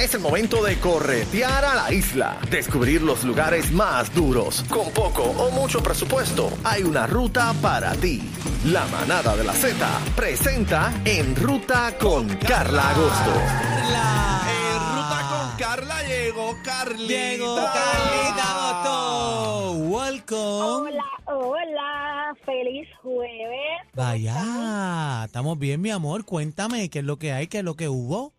Es el momento de corretear a la isla, descubrir los lugares más duros. Con poco o mucho presupuesto, hay una ruta para ti. La manada de la Z presenta En Ruta con Carla Agosto. En ruta con Carla llegó Carlita. Llegó Carlita Otto. Welcome. Hola, hola, feliz jueves. Vaya, estamos bien, mi amor. Cuéntame qué es lo que hay, qué es lo que hubo.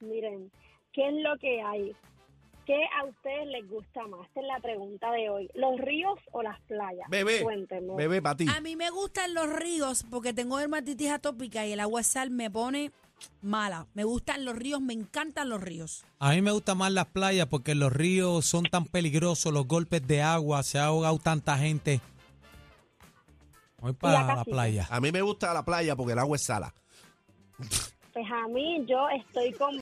Miren, ¿qué es lo que hay? ¿Qué a ustedes les gusta más? Esta es la pregunta de hoy. ¿Los ríos o las playas? Bebé, Cuéntenme. bebé para ti. A mí me gustan los ríos porque tengo dermatitis atópica y el agua sal me pone mala. Me gustan los ríos, me encantan los ríos. A mí me gustan más las playas porque los ríos son tan peligrosos, los golpes de agua, se ha ahogado tanta gente. Voy para la sí. playa. A mí me gusta la playa porque el agua es sala. Pues a mí yo estoy con